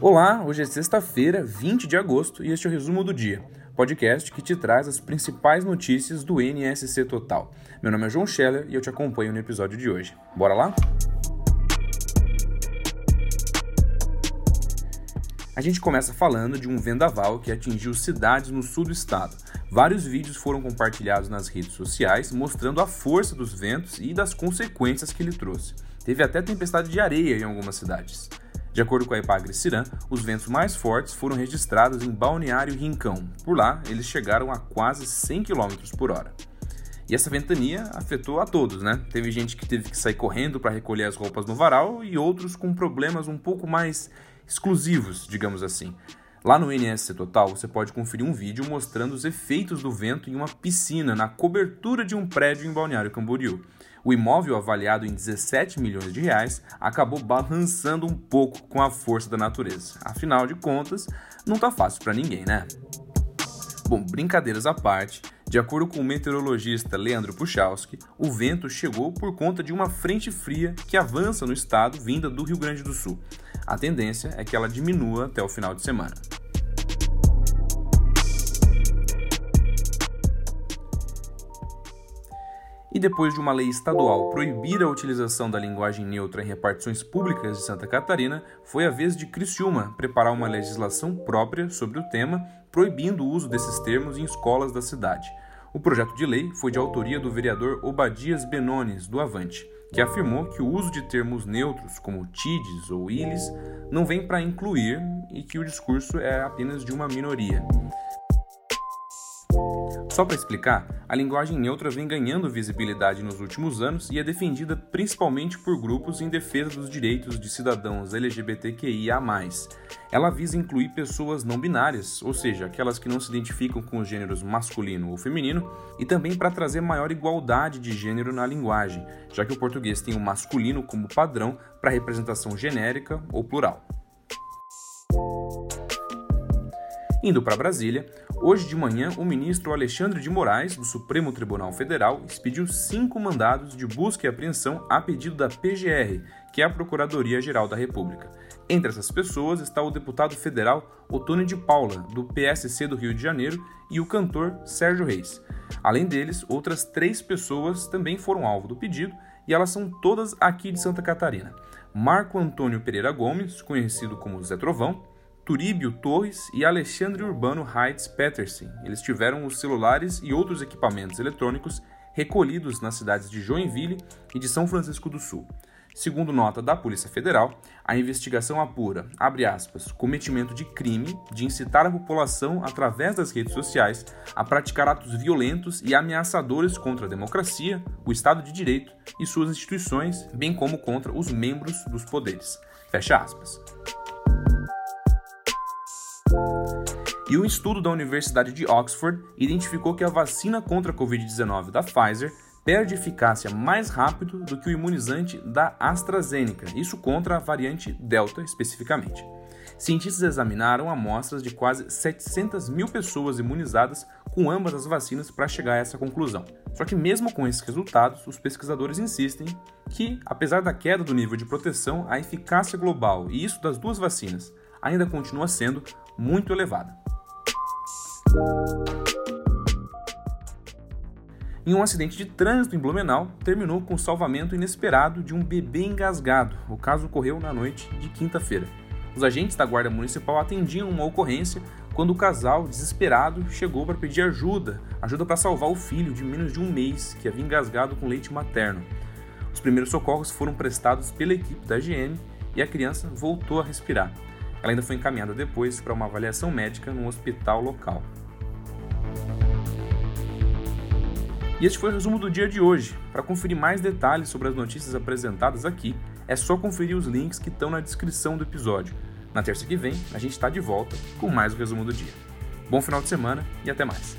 Olá, hoje é sexta-feira, 20 de agosto, e este é o resumo do dia, podcast que te traz as principais notícias do NSC Total. Meu nome é João Scheller e eu te acompanho no episódio de hoje. Bora lá? A gente começa falando de um vendaval que atingiu cidades no sul do estado. Vários vídeos foram compartilhados nas redes sociais mostrando a força dos ventos e das consequências que ele trouxe. Teve até tempestade de areia em algumas cidades. De acordo com a Epagre Ciran, os ventos mais fortes foram registrados em Balneário Rincão. Por lá, eles chegaram a quase 100 km por hora. E essa ventania afetou a todos, né? Teve gente que teve que sair correndo para recolher as roupas no varal e outros com problemas um pouco mais exclusivos, digamos assim. Lá no NSC Total, você pode conferir um vídeo mostrando os efeitos do vento em uma piscina na cobertura de um prédio em Balneário Camboriú. O imóvel, avaliado em 17 milhões de reais, acabou balançando um pouco com a força da natureza. Afinal de contas, não tá fácil para ninguém, né? Bom, brincadeiras à parte, de acordo com o meteorologista Leandro Puchalski, o vento chegou por conta de uma frente fria que avança no estado vinda do Rio Grande do Sul. A tendência é que ela diminua até o final de semana. E depois de uma lei estadual proibir a utilização da linguagem neutra em repartições públicas de Santa Catarina, foi a vez de Criciúma preparar uma legislação própria sobre o tema, proibindo o uso desses termos em escolas da cidade. O projeto de lei foi de autoria do vereador Obadias Benones, do Avante, que afirmou que o uso de termos neutros como tides ou iles não vem para incluir e que o discurso é apenas de uma minoria. Só para explicar, a linguagem neutra vem ganhando visibilidade nos últimos anos e é defendida principalmente por grupos em defesa dos direitos de cidadãos LGBTQIA. Ela visa incluir pessoas não binárias, ou seja, aquelas que não se identificam com os gêneros masculino ou feminino, e também para trazer maior igualdade de gênero na linguagem, já que o português tem o masculino como padrão para representação genérica ou plural. Indo para Brasília, hoje de manhã o ministro Alexandre de Moraes, do Supremo Tribunal Federal, expediu cinco mandados de busca e apreensão a pedido da PGR, que é a Procuradoria-Geral da República. Entre essas pessoas está o deputado federal Otônio de Paula, do PSC do Rio de Janeiro, e o cantor Sérgio Reis. Além deles, outras três pessoas também foram alvo do pedido e elas são todas aqui de Santa Catarina. Marco Antônio Pereira Gomes, conhecido como Zé Trovão, Turíbio Torres e Alexandre Urbano Heights Peterson. Eles tiveram os celulares e outros equipamentos eletrônicos recolhidos nas cidades de Joinville e de São Francisco do Sul. Segundo nota da Polícia Federal, a investigação apura, abre aspas, cometimento de crime de incitar a população através das redes sociais a praticar atos violentos e ameaçadores contra a democracia, o Estado de Direito e suas instituições, bem como contra os membros dos poderes. Fecha aspas. E um estudo da Universidade de Oxford identificou que a vacina contra a Covid-19 da Pfizer perde eficácia mais rápido do que o imunizante da AstraZeneca, isso contra a variante Delta especificamente. Cientistas examinaram amostras de quase 700 mil pessoas imunizadas com ambas as vacinas para chegar a essa conclusão. Só que, mesmo com esses resultados, os pesquisadores insistem que, apesar da queda do nível de proteção, a eficácia global, e isso das duas vacinas, ainda continua sendo muito elevada. Em um acidente de trânsito em Blumenau, terminou com o salvamento inesperado de um bebê engasgado. O caso ocorreu na noite de quinta-feira. Os agentes da Guarda Municipal atendiam uma ocorrência quando o casal, desesperado, chegou para pedir ajuda ajuda para salvar o filho de menos de um mês que havia engasgado com leite materno. Os primeiros socorros foram prestados pela equipe da GM e a criança voltou a respirar. Ela ainda foi encaminhada depois para uma avaliação médica no hospital local. Este foi o resumo do dia de hoje. Para conferir mais detalhes sobre as notícias apresentadas aqui, é só conferir os links que estão na descrição do episódio. Na terça que vem, a gente está de volta com mais o resumo do dia. Bom final de semana e até mais.